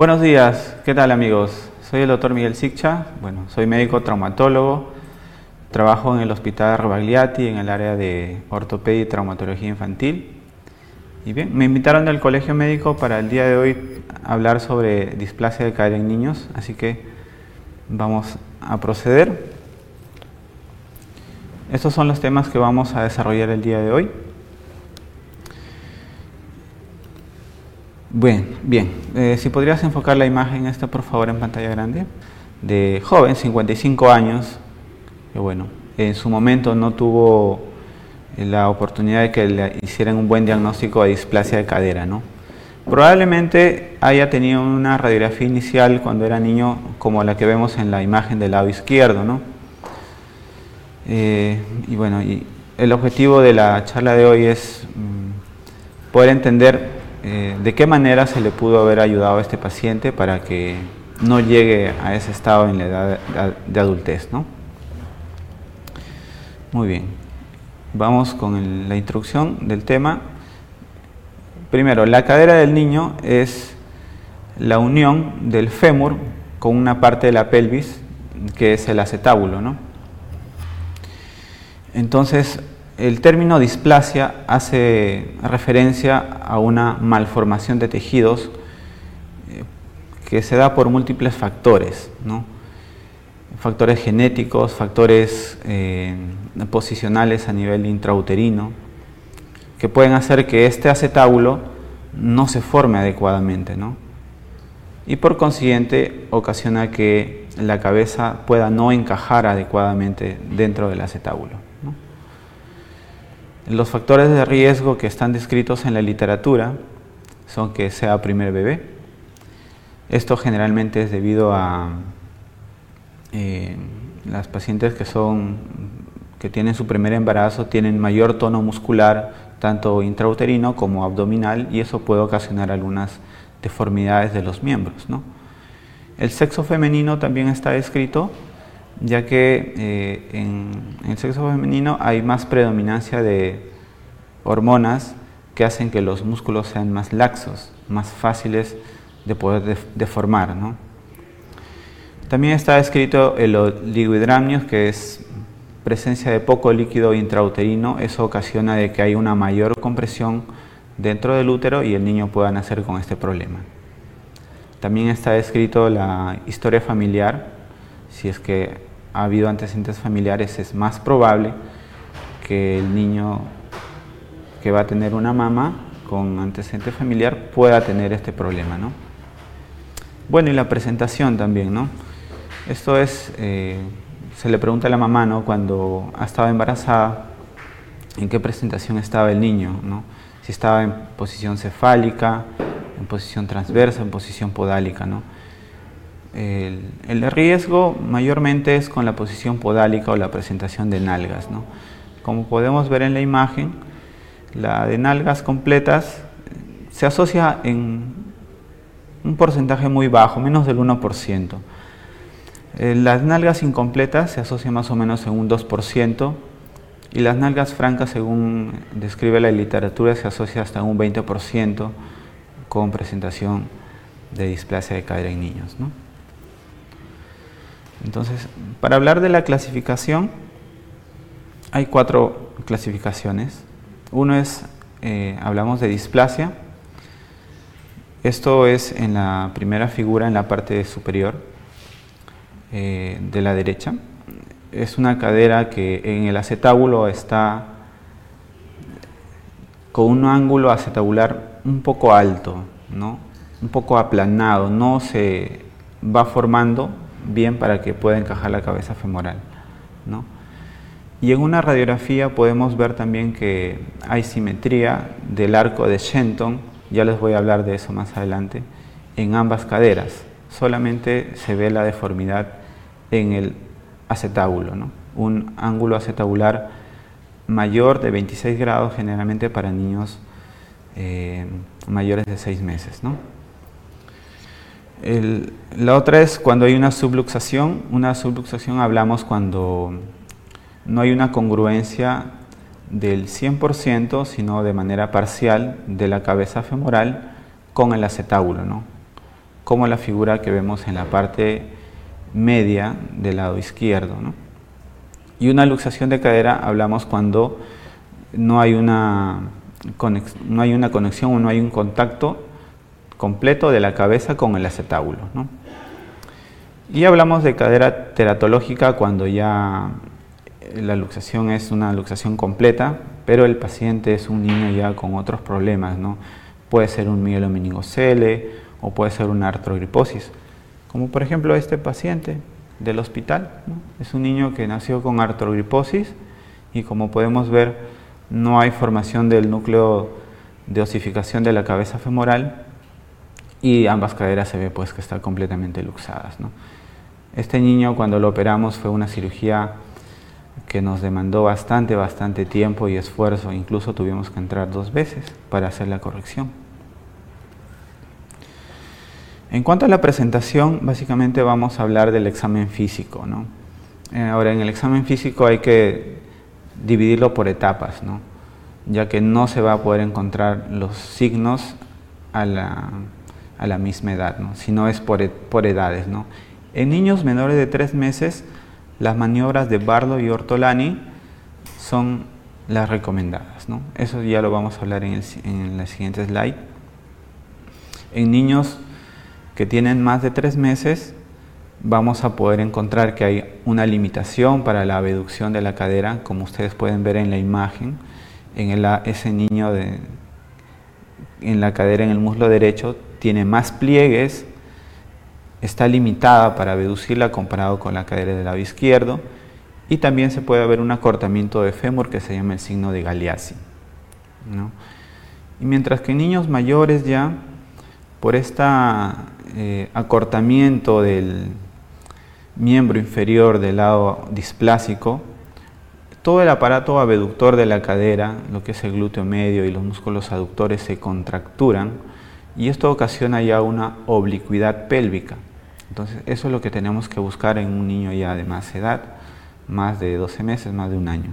Buenos días, ¿qué tal amigos? Soy el doctor Miguel Siccha, bueno, soy médico traumatólogo, trabajo en el Hospital Rebagliati en el área de ortopedia y traumatología infantil. Y bien, me invitaron del colegio médico para el día de hoy hablar sobre displasia de cadera en niños, así que vamos a proceder. Estos son los temas que vamos a desarrollar el día de hoy. Bien, bien. Eh, si podrías enfocar la imagen esta por favor en pantalla grande, de joven, 55 años, que bueno, en su momento no tuvo la oportunidad de que le hicieran un buen diagnóstico de displasia de cadera, ¿no? Probablemente haya tenido una radiografía inicial cuando era niño como la que vemos en la imagen del lado izquierdo, ¿no? Eh, y bueno, y el objetivo de la charla de hoy es mm, poder entender eh, de qué manera se le pudo haber ayudado a este paciente para que no llegue a ese estado en la edad de adultez. ¿no? Muy bien, vamos con la introducción del tema. Primero, la cadera del niño es la unión del fémur con una parte de la pelvis que es el acetábulo. ¿no? Entonces, el término displasia hace referencia a una malformación de tejidos eh, que se da por múltiples factores, factores genéticos, factores eh, posicionales a nivel intrauterino, que pueden hacer que este acetábulo no se forme adecuadamente, y por consiguiente ocasiona que la cabeza pueda no encajar adecuadamente dentro del acetábulo. Los factores de riesgo que están descritos en la literatura son que sea primer bebé. Esto generalmente es debido a eh, las pacientes que son que tienen su primer embarazo tienen mayor tono muscular tanto intrauterino como abdominal y eso puede ocasionar algunas deformidades de los miembros. El sexo femenino también está descrito ya que eh, en, el sexo femenino hay más predominancia de hormonas que hacen que los músculos sean más laxos, más fáciles de poder deformar. También está escrito el oligohidramnios, que es presencia de poco líquido intrauterino, eso ocasiona de que hay una mayor compresión dentro del útero y el niño pueda nacer con este problema. También está escrito la historia familiar, si es que ha habido antecedentes familiares, es más probable que el niño que va a tener una mamá con antecedente familiar pueda tener este problema. ¿no? Bueno, y la presentación también, ¿no? Esto es, eh, se le pregunta a la mamá, ¿no? Cuando ha estado embarazada, en qué presentación estaba el niño, ¿no? Si estaba en posición cefálica, en posición transversa, en posición podálica, ¿no? El, riesgo mayormente es con la posición podálica o la presentación de nalgas. Como podemos ver en la imagen, la de nalgas completas se asocia en un porcentaje muy bajo, menos del 1%. Eh, las nalgas incompletas se asocian más o menos en un 2% y las nalgas francas, según describe la literatura, se asocia hasta un 20% con presentación de displasia de cadera en niños. Entonces, para hablar de la clasificación, hay cuatro clasificaciones. Uno es, eh, hablamos de displasia. Esto es en la primera figura, en la parte superior eh, de la derecha. Es una cadera que en el acetábulo está con un ángulo acetabular un poco alto, ¿no? un poco aplanado, no se va formando bien para que pueda encajar la cabeza femoral. ¿no? Y en una radiografía podemos ver también que hay simetría del arco de Shenton, ya les voy a hablar de eso más adelante, en ambas caderas. Solamente se ve la deformidad en el acetábulo, ¿no? un ángulo acetabular mayor de 26 grados generalmente para niños eh, mayores de 6 meses. ¿no? la otra es cuando hay una subluxación. Una subluxación hablamos cuando no hay una congruencia del 100%, sino de manera parcial de la cabeza femoral con el acetábulo, ¿no? como la figura que vemos en la parte media del lado izquierdo. Y una luxación de cadera hablamos cuando no hay una, no hay una conexión o no hay un contacto completo de la cabeza con el acetábulo. Y hablamos de cadera teratológica cuando ya la luxación es una luxación completa, pero el paciente es un niño ya con otros problemas, ¿no? Puede ser un mielomeningocele o puede ser una artrogriposis, como por ejemplo este paciente del hospital. Es un niño que nació con artrogriposis y como podemos ver no hay formación del núcleo de osificación de la cabeza femoral y ambas caderas se ve pues que están completamente luxadas. Este niño cuando lo operamos fue una cirugía que nos demandó bastante, bastante tiempo y esfuerzo, incluso tuvimos que entrar dos veces para hacer la corrección. En cuanto a la presentación, básicamente vamos a hablar del examen físico. ¿no? Eh, ahora, en el examen físico hay que dividirlo por etapas, ¿no? ya que no se va a poder encontrar los signos a la, a la misma edad, ¿no? sino es por, por edades. ¿no? En niños menores de tres meses, las maniobras de Bardo y Ortolani son las recomendadas. ¿no? Eso ya lo vamos a hablar en, el, en la siguiente slide. En niños que tienen más de tres meses, vamos a poder encontrar que hay una limitación para la abducción de la cadera, como ustedes pueden ver en la imagen, en ese niño de, en la cadera, en el muslo derecho, tiene más pliegues, está limitada para abducirla comparado con la cadera del lado izquierdo, y también se puede ver un acortamiento de fémur que se llama el signo de Galeazzi. Y mientras que en niños mayores ya, por este acortamiento del, miembro inferior del lado displásico, todo el aparato abductor de la cadera, lo que es el glúteo medio y los músculos aductores se contracturan y esto ocasiona ya una oblicuidad pélvica. Entonces eso es lo que tenemos que buscar en un niño ya de más edad, más de 12 meses, más de un año.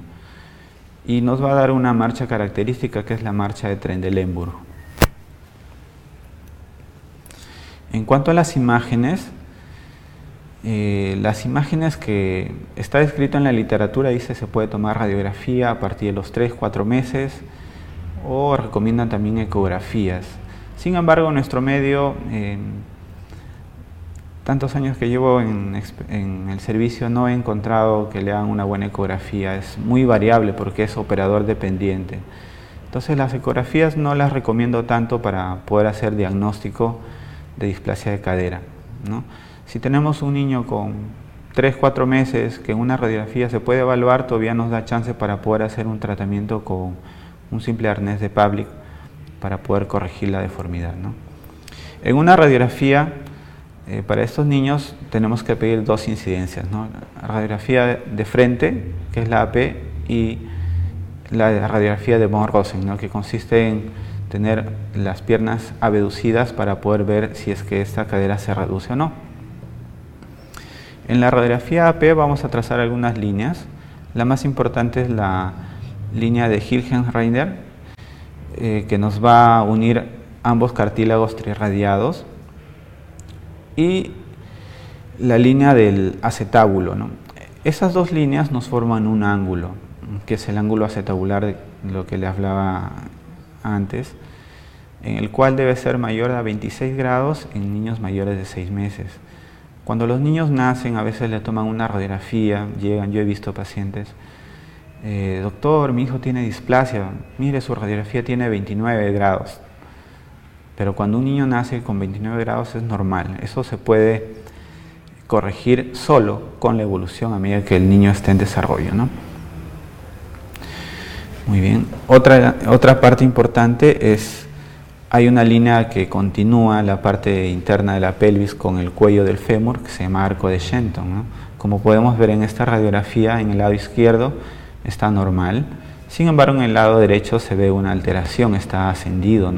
Y nos va a dar una marcha característica que es la marcha de Trendelenburg. En cuanto a las imágenes, eh, las imágenes que está descrito en la literatura dice se puede tomar radiografía a partir de los 3-4 meses o recomiendan también ecografías. Sin embargo, nuestro medio, tantos años que llevo en, el servicio, no he encontrado que le hagan una buena ecografía. Es muy variable porque es operador dependiente. Entonces las ecografías no las recomiendo tanto para poder hacer diagnóstico de displasia de cadera. ¿no? Si tenemos un niño con 3, 4 meses que en una radiografía se puede evaluar, todavía nos da chance para poder hacer un tratamiento con un simple arnés de Public para poder corregir la deformidad. En una radiografía, eh, para estos niños tenemos que pedir dos incidencias. La radiografía de frente, que es la AP, y la radiografía de von Rosen, que consiste en tener las piernas abducidas para poder ver si es que esta cadera se reduce o no. En la radiografía AP vamos a trazar algunas líneas. La más importante es la línea de Hilgenreiner, eh, que nos va a unir ambos cartílagos trirradiados, y la línea del acetábulo. Esas dos líneas nos forman un ángulo, que es el ángulo acetabular de lo que le hablaba antes, en el cual debe ser mayor a 26 grados en niños mayores de 6 meses. Cuando los niños nacen, a veces le toman una radiografía, llegan, yo he visto pacientes, eh, doctor, mi hijo tiene displasia, mire, su radiografía tiene 29 grados. Pero cuando un niño nace con 29 grados es normal, eso se puede corregir solo con la evolución a medida que el niño esté en desarrollo. ¿no? Muy bien, otra, otra parte importante es hay una línea que continúa la parte interna de la pelvis con el cuello del fémur que se llama arco de Shenton. Como podemos ver en esta radiografía, en el lado izquierdo está normal, sin embargo en el lado derecho se ve una alteración, está ascendido.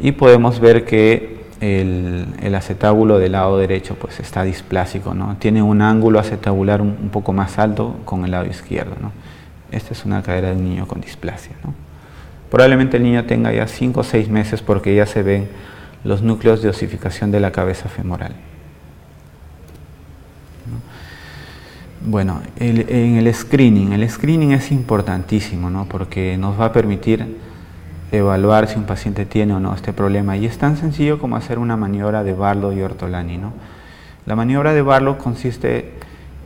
Y podemos ver que el, acetábulo del lado derecho pues está displásico, ¿no? tiene un ángulo acetabular un, poco más alto con el lado izquierdo. Esta es una cadera de un niño con displasia. Probablemente el niño tenga ya 5 o 6 meses porque ya se ven los núcleos de osificación de la cabeza femoral. Bueno, en el screening, el screening es importantísimo, ¿no? Porque nos va a permitir evaluar si un paciente tiene o no este problema. Y es tan sencillo como hacer una maniobra de Barlow y Ortolani, ¿no? La maniobra de Barlow consiste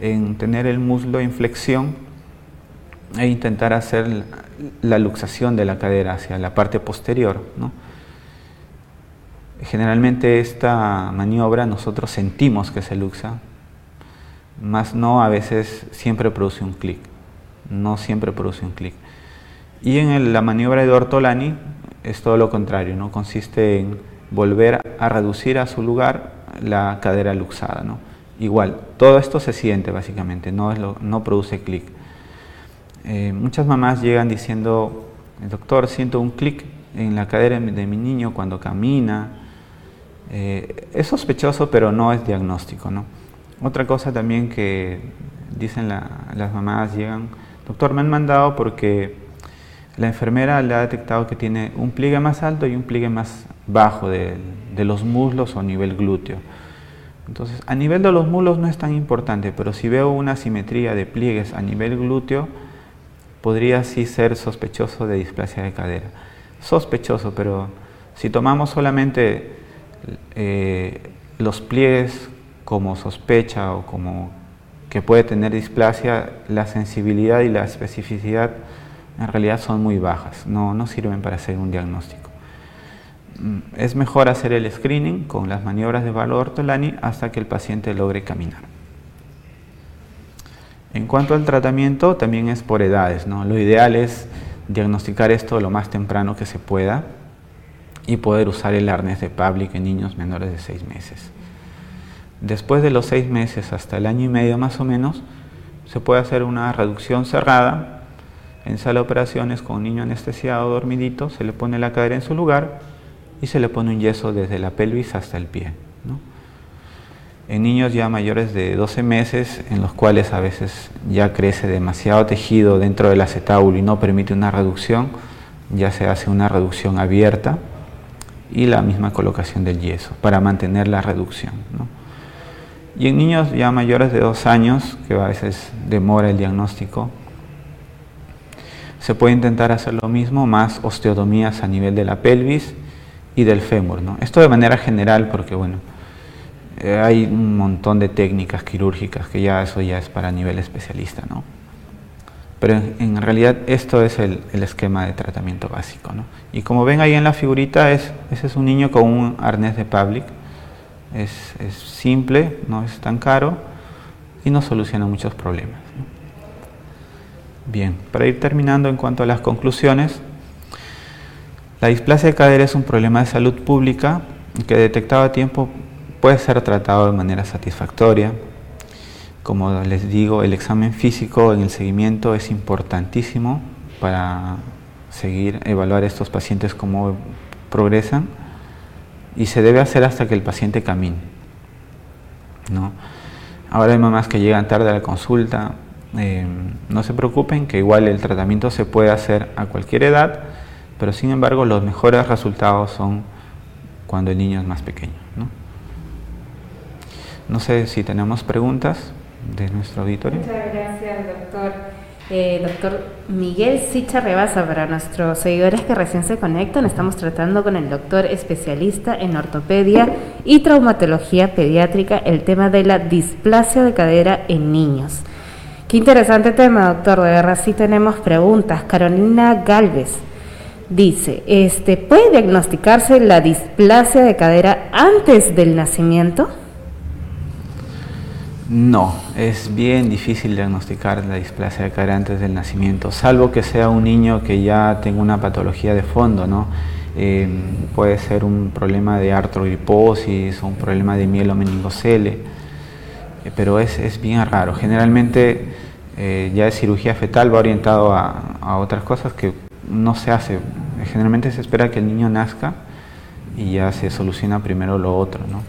en tener el muslo en flexión e intentar hacer la luxación de la cadera hacia la parte posterior, ¿no? Generalmente esta maniobra nosotros sentimos que se luxa, más no a veces siempre produce un clic, no siempre produce un clic. Y en la maniobra de Ortolani es todo lo contrario, ¿no? consiste en volver a reducir a su lugar la cadera luxada. ¿no? Igual, todo esto se siente básicamente, no, no produce clic. Eh, muchas mamás llegan diciendo, doctor, siento un clic en la cadera de mi niño cuando camina. Eh, es sospechoso, pero no es diagnóstico. ¿no? Otra cosa también que dicen las mamás, llegan, doctor, me han mandado porque la enfermera le ha detectado que tiene un pliegue más alto y un pliegue más bajo de, los muslos o nivel glúteo. Entonces, a nivel de los muslos no es tan importante, pero si veo una simetría de pliegues a nivel glúteo, podría sí ser sospechoso de displasia de cadera. Sospechoso, pero si tomamos solamente eh, los pliegues como sospecha o como que puede tener displasia, la sensibilidad y la especificidad en realidad son muy bajas, no, no sirven para hacer un diagnóstico. Mm, es mejor hacer el screening con las maniobras de valor ortolani hasta que el paciente logre caminar. En cuanto al tratamiento, también es por edades. ¿no? Lo ideal es diagnosticar esto lo más temprano que se pueda y poder usar el arnés de Public en niños menores de 6 meses. Después de los seis meses hasta el año y medio más o menos, se puede hacer una reducción cerrada en sala de operaciones con un niño anestesiado dormidito, se le pone la cadera en su lugar y se le pone un yeso desde la pelvis hasta el pie. En niños ya mayores de 12 meses, en los cuales a veces ya crece demasiado tejido dentro del acetábulo y no permite una reducción, ya se hace una reducción abierta y la misma colocación del yeso para mantener la reducción. Y en niños ya mayores de dos años, que a veces demora el diagnóstico, se puede intentar hacer lo mismo, más osteotomías a nivel de la pelvis y del fémur. ¿no? Esto de manera general, porque bueno, eh, hay un montón de técnicas quirúrgicas que ya eso ya es para nivel especialista, ¿no? Pero en, realidad esto es el, esquema de tratamiento básico, ¿no? Y como ven ahí en la figurita, es, ese es un niño con un arnés de Public, es, simple, no es tan caro y no soluciona muchos problemas. Bien, para ir terminando en cuanto a las conclusiones, la displasia de cadera es un problema de salud pública que detectado a tiempo puede ser tratado de manera satisfactoria. Como les digo, el examen físico en el seguimiento es importantísimo para seguir, evaluar a estos pacientes cómo progresan y se debe hacer hasta que el paciente camine. ¿no? Ahora hay mamás que llegan tarde a la consulta, eh, no se preocupen que igual el tratamiento se puede hacer a cualquier edad, pero sin embargo los mejores resultados son cuando el niño es más pequeño. No, no sé si tenemos preguntas de nuestro auditorio. Muchas gracias, doctor. Eh, doctor Miguel Sicha Rebasa, para nuestros seguidores que recién se conectan, estamos tratando con el doctor especialista en ortopedia y traumatología pediátrica el tema de la displasia de cadera en niños. Qué interesante tema, doctor. De verdad sí tenemos preguntas. Carolina Galvez dice, este, ¿puede diagnosticarse la displasia de cadera antes del nacimiento? No, es bien difícil diagnosticar la displasia de cadera antes del nacimiento, salvo que sea un niño que ya tenga una patología de fondo, ¿no? Eh, puede ser un problema de artrogriposis o un problema de mielomeningocele, pero es, es, bien raro. Generalmente eh, ya de cirugía fetal va orientado a, a, otras cosas que no se hace. Generalmente se espera que el niño nazca y ya se soluciona primero lo otro, ¿no?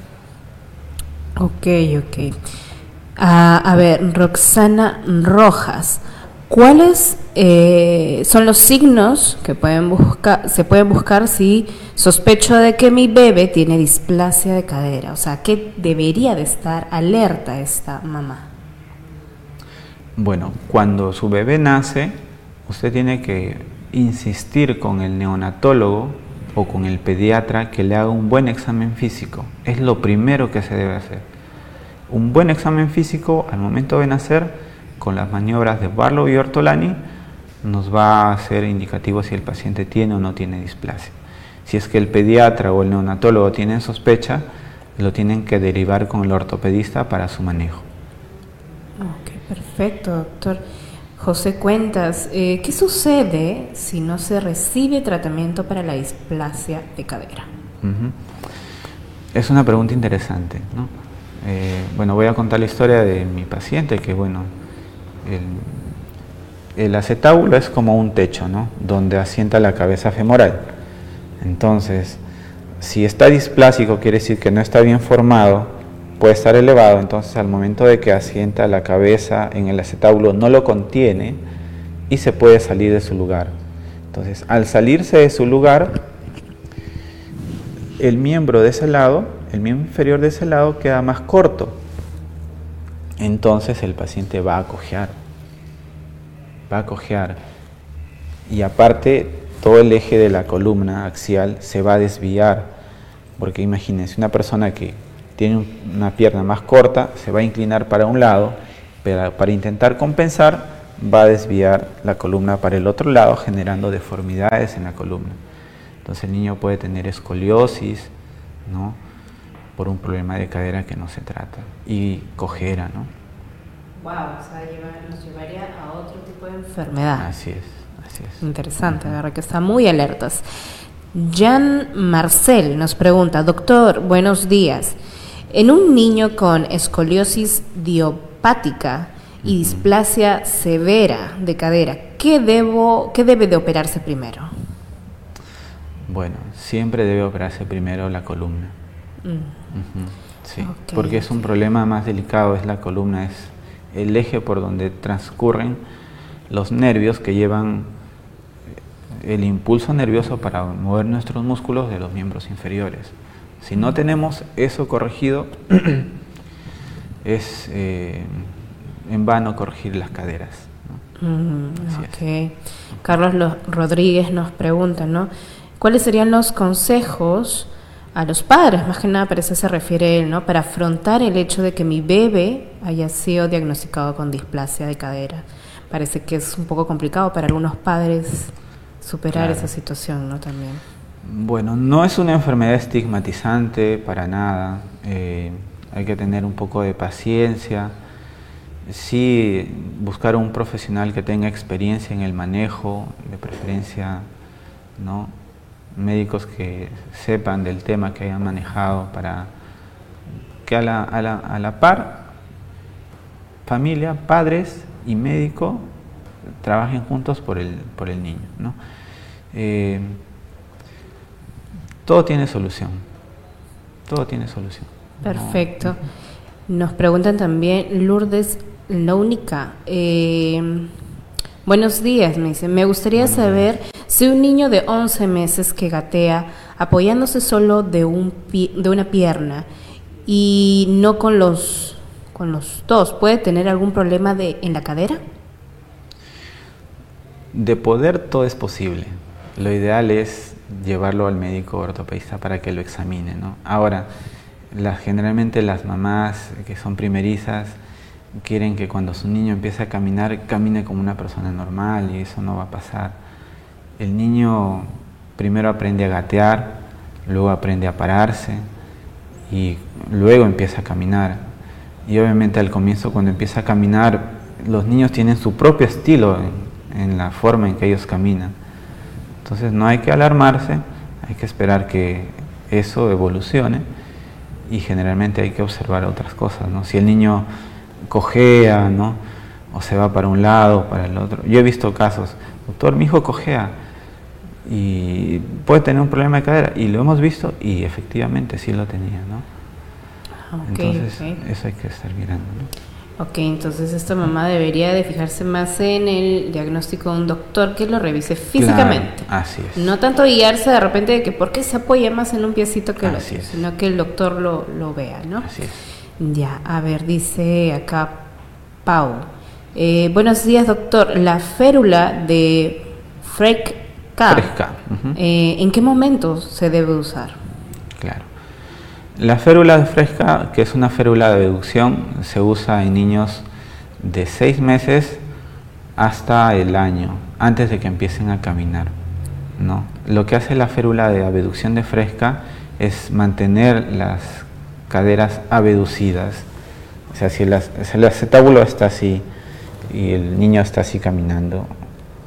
Ok, ok. a ver, Roxana Rojas. ¿Cuáles eh, son los signos que pueden se pueden buscar si sospecho de que mi bebé tiene displasia de cadera? O sea, ¿qué debería de estar alerta esta mamá? Bueno, cuando su bebé nace, usted tiene que insistir con el neonatólogo o con el pediatra que le haga un buen examen físico. Es lo primero que se debe hacer. Un buen examen físico al momento de nacer, con las maniobras de Barlow y Ortolani, nos va a ser indicativo si el paciente tiene o no tiene displasia. Si es que el pediatra o el neonatólogo tienen sospecha, lo tienen que derivar con el ortopedista para su manejo. Ok, perfecto, doctor. José Cuentas, eh, ¿qué sucede si no se recibe tratamiento para la displasia de cadera? Es una pregunta interesante. ¿no? Eh, bueno, voy a contar la historia de mi paciente, que bueno, el, acetábulo es como un techo, ¿no? Donde asienta la cabeza femoral. Entonces, si está displásico, quiere decir que no está bien formado, puede estar elevado, entonces al momento de que asienta la cabeza en el acetábulo no lo contiene y se puede salir de su lugar. Entonces, al salirse de su lugar, el miembro de ese lado, el miembro inferior de ese lado queda más corto. Entonces el paciente va a cojear. Va a cojear. Y aparte, todo el eje de la columna axial se va a desviar. Porque imagínense, una persona que tiene una pierna más corta, se va a inclinar para un lado, pero para intentar compensar va a desviar la columna para el otro lado, generando deformidades en la columna. Entonces el niño puede tener escoliosis, ¿no? Por un problema de cadera que no se trata. Y cojera, ¿no? Wow, o sea, nos llevaría a otro tipo de enfermedad. Así es, así es. Interesante, verdad que está muy alertas. Jan Marcel nos pregunta, doctor, buenos días. En un niño con escoliosis diopática y displasia severa de cadera, ¿qué, debo, qué debe de operarse primero? Bueno, siempre debe operarse primero la columna. Sí, porque es un problema más delicado, es la columna, es el eje por donde transcurren los nervios que llevan el impulso nervioso para mover nuestros músculos de los miembros inferiores. Si no tenemos eso corregido, es eh, en vano corregir las caderas. Mm, Carlos Rodríguez nos pregunta, ¿no? ¿Cuáles serían los consejos a los padres? Más que nada, para eso se refiere él, ¿no? Para afrontar el hecho de que mi bebé haya sido diagnosticado con displasia de cadera. Parece que es un poco complicado para algunos padres superar esa situación, ¿no? También. Bueno, no es una enfermedad estigmatizante para nada. Eh, hay que tener un poco de paciencia. Sí, buscar un profesional que tenga experiencia en el manejo, de preferencia, ¿no? Médicos que sepan del tema, que hayan manejado para que a la, a la, a la par, familia, padres y médico trabajen juntos por el, por el niño. ¿no? Eh, todo tiene solución. Todo tiene solución. Perfecto. Nos preguntan también Lourdes Lónica. Eh, buenos días, me dice. Me gustaría saber si un niño de 11 meses que gatea apoyándose solo de, un de una pierna y no con los, con los dos, ¿puede tener algún problema de, en la cadera? De poder todo es posible. Lo ideal es llevarlo al médico ortopedista para que lo examine. ¿no? Ahora, generalmente las mamás que son primerizas quieren que cuando su niño empiece a caminar, camine como una persona normal y eso no va a pasar. El niño primero aprende a gatear, luego aprende a pararse y luego empieza a caminar. Y obviamente al comienzo cuando empieza a caminar, los niños tienen su propio estilo en la forma en que ellos caminan. Entonces no hay que alarmarse, hay que esperar que eso evolucione y generalmente hay que observar otras cosas, ¿no? Si el niño cojea, ¿no? O se va para un lado, o para el otro. Yo he visto casos, doctor, mi hijo cojea y puede tener un problema de cadera y lo hemos visto y efectivamente sí lo tenía, ¿no? Ah, Entonces eso hay que estar mirando, ¿no? Ok, entonces esta mamá debería de fijarse más en el diagnóstico de un doctor que lo revise físicamente. así es. No tanto guiarse de repente de que por qué se apoya más en un piecito que el otro, sino que el doctor lo, lo vea, ¿no? Así es. Ya, a ver, dice acá Pau. Eh, buenos días, doctor. La férula de Fresca, eh, ¿en qué momento se debe usar? Claro. La férula de fresca, que es una férula de abducción, se usa en niños de seis meses hasta el año, antes de que empiecen a caminar. ¿no? Lo que hace la férula de abducción de fresca es mantener las caderas abducidas. O sea, si, el acetábulo está así y el niño está así caminando,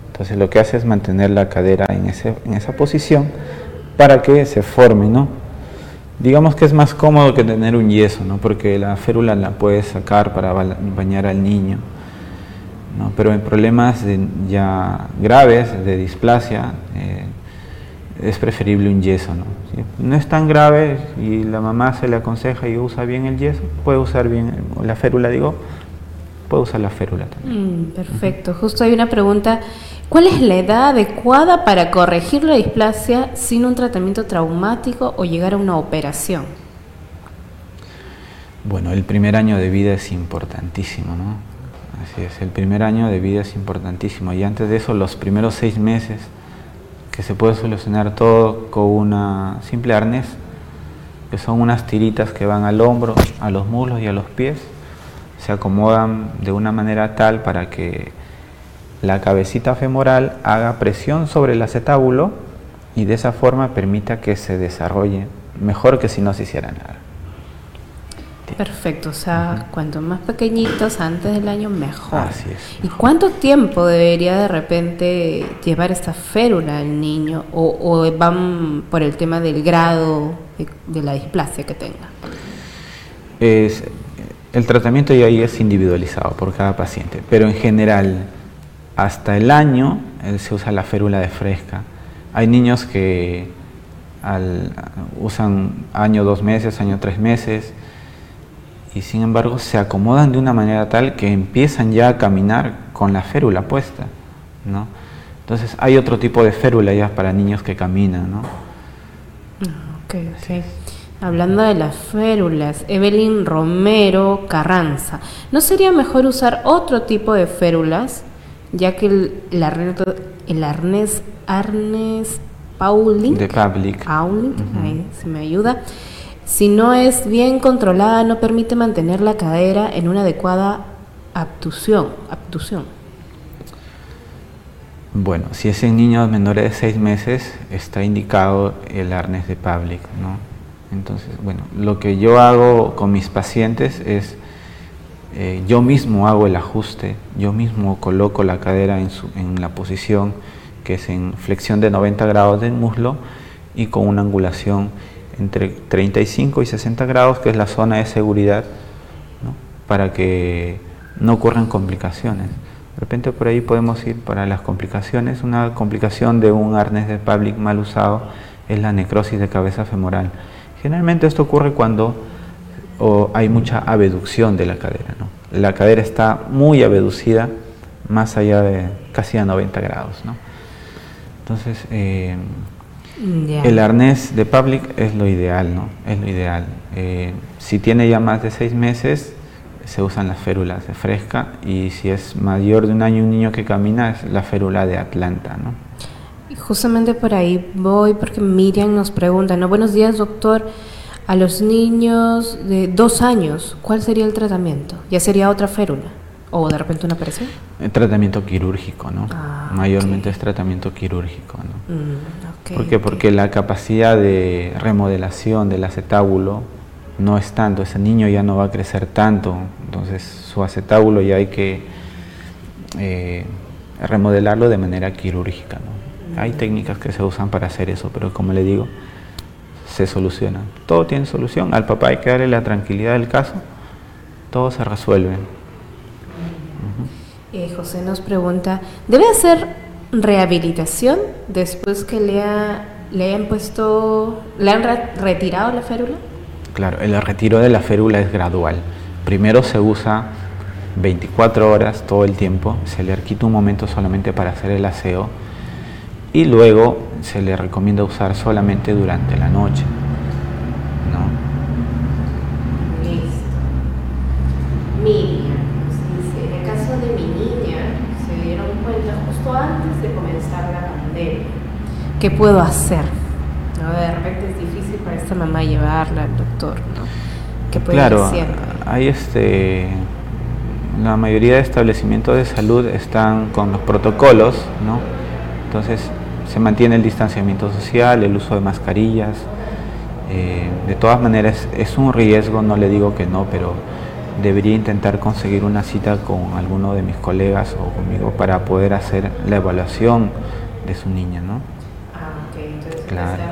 entonces lo que hace es mantener la cadera en esa posición para que se forme, ¿no? Digamos que es más cómodo que tener un yeso, ¿no? porque la férula la puedes sacar para bañar al niño. ¿no? Pero en problemas ya graves de displasia eh, es preferible un yeso. ¿no? No es tan grave y la mamá se le aconseja y usa bien el yeso, puede usar bien la férula, digo, puede usar la férula también. Mm, perfecto. Justo hay una pregunta ¿Cuál es la edad adecuada para corregir la displasia sin un tratamiento traumático o llegar a una operación? Bueno, el primer año de vida es importantísimo, ¿no? Así es, el primer año de vida es importantísimo y antes de eso los primeros seis meses que se puede solucionar todo con una simple arnés, que son unas tiritas que van al hombro, a los muslos y a los pies, se acomodan de una manera tal para que la cabecita femoral haga presión sobre el acetábulo y de esa forma permita que se desarrolle mejor que si no se hiciera nada. Perfecto, o sea, cuanto más pequeñitos antes del año mejor. Así es. ¿Y cuánto tiempo debería de repente llevar esta férula al niño o, van por el tema del grado de, de la displasia que tenga? Es, el tratamiento ya ahí es individualizado por cada paciente, pero en general hasta el año se usa la férula de fresca. Hay niños que usan año dos meses, año tres meses, y sin embargo se acomodan de una manera tal que empiezan ya a caminar con la férula puesta. ¿no? Entonces hay otro tipo de férula ya para niños que caminan. ¿no? Ah, Hablando de las férulas, Evelyn Romero Carranza, ¿no sería mejor usar otro tipo de férulas ya que el, el, arnés, el arnés, arnés Pauling, de Pauling, ahí se me ayuda, si no es bien controlada no permite mantener la cadera en una adecuada abducción. abducción. Bueno, si es en niños menores de 6 meses, está indicado el arnés de Public, ¿no? Entonces, bueno, lo que yo hago con mis pacientes es eh, yo mismo hago el ajuste, yo mismo coloco la cadera en, su, en, la posición que es en flexión de 90 grados del muslo y con una angulación entre 35 y 60 grados, que es la zona de seguridad, ¿no? para que no ocurran complicaciones. De repente por ahí podemos ir para las complicaciones. Una complicación de un arnés de public mal usado es la necrosis de cabeza femoral. Generalmente esto ocurre cuando o hay mucha abducción de la cadera. ¿no? La cadera está muy abducida, más allá de casi a 90 grados. ¿no? Entonces, eh, yeah. el arnés de public es lo ideal, ¿no? Es lo ideal. Eh, si tiene ya más de seis meses, se usan las férulas de fresca y si es mayor de un año un niño que camina, es la férula de Atlanta, ¿no? Y justamente por ahí voy porque Miriam nos pregunta, ¿no? Buenos días, doctor. A los niños de dos años, ¿cuál sería el tratamiento? ¿Ya sería otra férula? ¿O de repente una operación? El tratamiento quirúrgico, ¿no? Ah, Mayormente okay. es tratamiento quirúrgico, ¿no? Mm, okay, ¿Por qué? Porque la capacidad de remodelación del acetábulo no es tanto, ese niño ya no va a crecer tanto, entonces su acetábulo ya hay que eh, remodelarlo de manera quirúrgica, ¿no? Mm. Hay técnicas que se usan para hacer eso, pero como le digo, se soluciona. Todo tiene solución. Al papá hay que darle la tranquilidad del caso. Todo se resuelve. Eh, José nos pregunta, ¿debe hacer rehabilitación después que le, ha, le hayan puesto, le han re retirado la férula? Claro, el retiro de la férula es gradual. Primero se usa 24 horas todo el tiempo, se le quita un momento solamente para hacer el aseo y luego se le recomienda usar solamente durante la noche. ¿no? Listo nos dice, en el caso de mi niña, se dieron cuenta justo antes de comenzar la pandemia. ¿Qué puedo hacer? No, de repente es difícil para esta mamá llevarla al doctor, ¿no? ¿Qué puede Claro, hacer? hay este, la mayoría de establecimientos de salud están con los protocolos, ¿no? Entonces se mantiene el distanciamiento social, el uso de mascarillas. eh, de todas maneras es un riesgo, no le digo que no, pero debería intentar conseguir una cita con alguno de mis colegas o conmigo para poder hacer la evaluación de su niña, ¿no? Claro.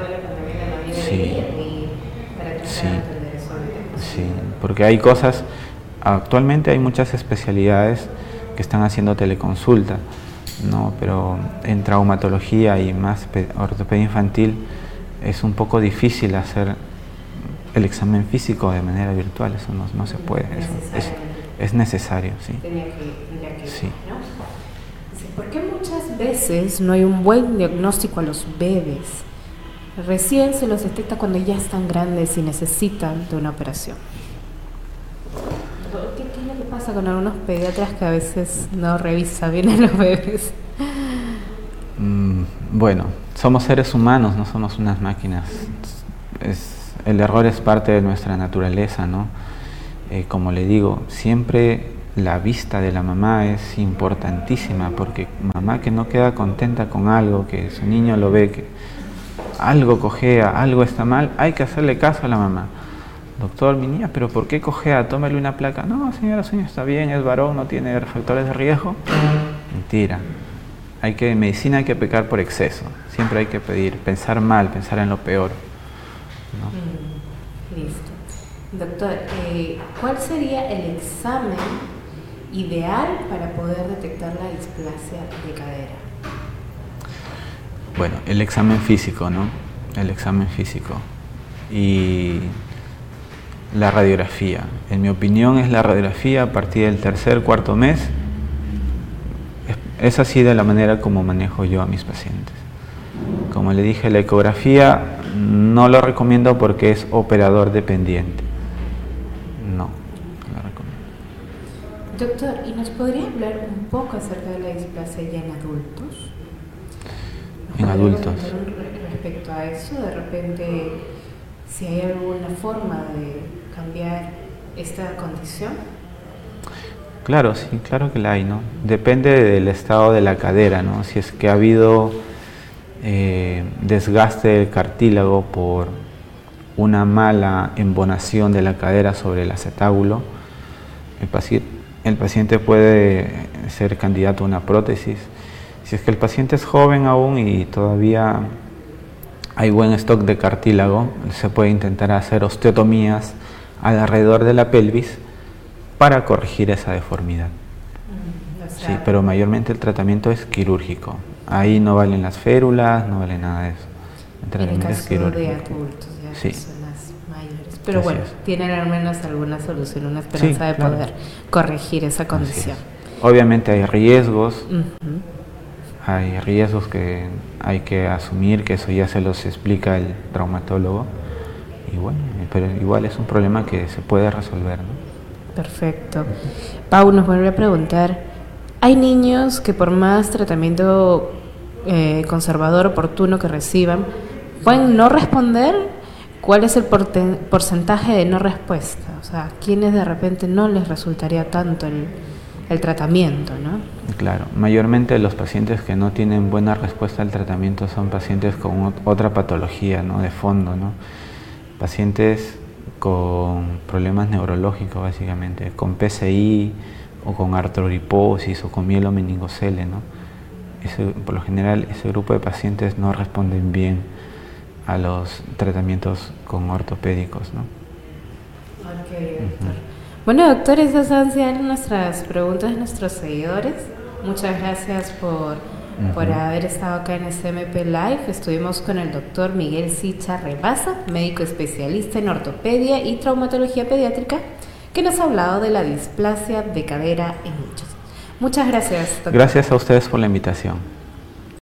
Sí. Sí. Sí, porque hay cosas, actualmente hay muchas especialidades que están haciendo teleconsulta, ¿no? pero en traumatología y más pe- ortopedia infantil es un poco difícil hacer el examen físico de manera virtual, eso no, no se puede, eso es, necesario, sí. Tenía que, tendría que ir, Sí. ¿por qué muchas veces no hay un buen diagnóstico a los bebés? Recién se los detecta cuando ya están grandes y necesitan de una operación. ¿Qué, es lo que pasa con algunos pediatras que a veces no revisan bien a los bebés? Mm, bueno, somos seres humanos, no somos unas máquinas. El error es parte de nuestra naturaleza, ¿no? Eh, como le digo, siempre la vista de la mamá es importantísima, porque mamá que no queda contenta con algo, que su niño lo ve, que algo cojea, algo está mal, hay que hacerle caso a la mamá. Doctor, mi niña, pero ¿por qué cojea? Tómale una placa. No, señora, niño está bien, es varón, no tiene factores de riesgo. Mentira. Hay que, en medicina hay que pecar por exceso. Siempre hay que pedir, pensar mal, pensar en lo peor. ¿no? Mm, Listo. Doctor, eh, ¿cuál sería el examen ideal para poder detectar la displasia de cadera? Bueno, el examen físico, ¿no? El examen físico. Y la radiografía. En mi opinión es la radiografía a partir del tercer, cuarto mes. Es- así de la manera como manejo yo a mis pacientes. Como le dije, la ecografía no lo recomiendo porque es operador dependiente. No, no lo recomiendo. Doctor, ¿y nos podría hablar un poco acerca de la displasia en adultos? ¿Nos En adultos. Respecto a eso, de repente, si hay alguna forma de cambiar esta condición. Claro, sí, claro que la hay, ¿no? Depende del estado de la cadera, ¿no? Si es que ha habido eh, desgaste del cartílago por una mala embonación de la cadera sobre el acetábulo, el, paci- el paciente puede ser candidato a una prótesis. Si es que el paciente es joven aún y todavía hay buen stock de cartílago, se puede intentar hacer osteotomías alrededor de la pelvis para corregir esa deformidad. Sí, pero mayormente el tratamiento es quirúrgico. Ahí no valen las férulas, no vale nada de eso. El en el tratamiento es caso de quirúrgico. adultos, ya Sí. personas mayores. Pero Así bueno, es. tienen al menos alguna solución, una esperanza de claro. poder corregir esa condición. es. Obviamente hay riesgos, Ujú. Hay riesgos que hay que asumir, que eso ya se los explica el traumatólogo. Y bueno, pero igual es un problema que se puede resolver. ¿no? Perfecto. Pau nos vuelve a preguntar, ¿hay niños que por más tratamiento eh, conservador oportuno que reciban, pueden no responder? ¿Cuál es el porcentaje de no respuesta? O sea, ¿quiénes de repente no les resultaría tanto el, el tratamiento, no? Claro, mayormente los pacientes que no tienen buena respuesta al tratamiento son pacientes con ot- otra patología, ¿no? De fondo, ¿no? Pacientes con problemas neurológicos, básicamente, con PCI o con artroriposis o con mielomeningocele, ¿no? Ese- por lo general, ese grupo de pacientes no responden bien a los tratamientos con ortopédicos, ¿no? Bueno, doctor, esas han sido nuestras preguntas de nuestros seguidores. Muchas gracias por, por haber estado acá en SMP Live. Estuvimos con el doctor Miguel Sicha Rebasa, médico especialista en ortopedia y traumatología pediátrica, que que nos ha hablado de la displasia de cadera en niños. Muchas gracias. Doctor. Gracias a ustedes por la invitación.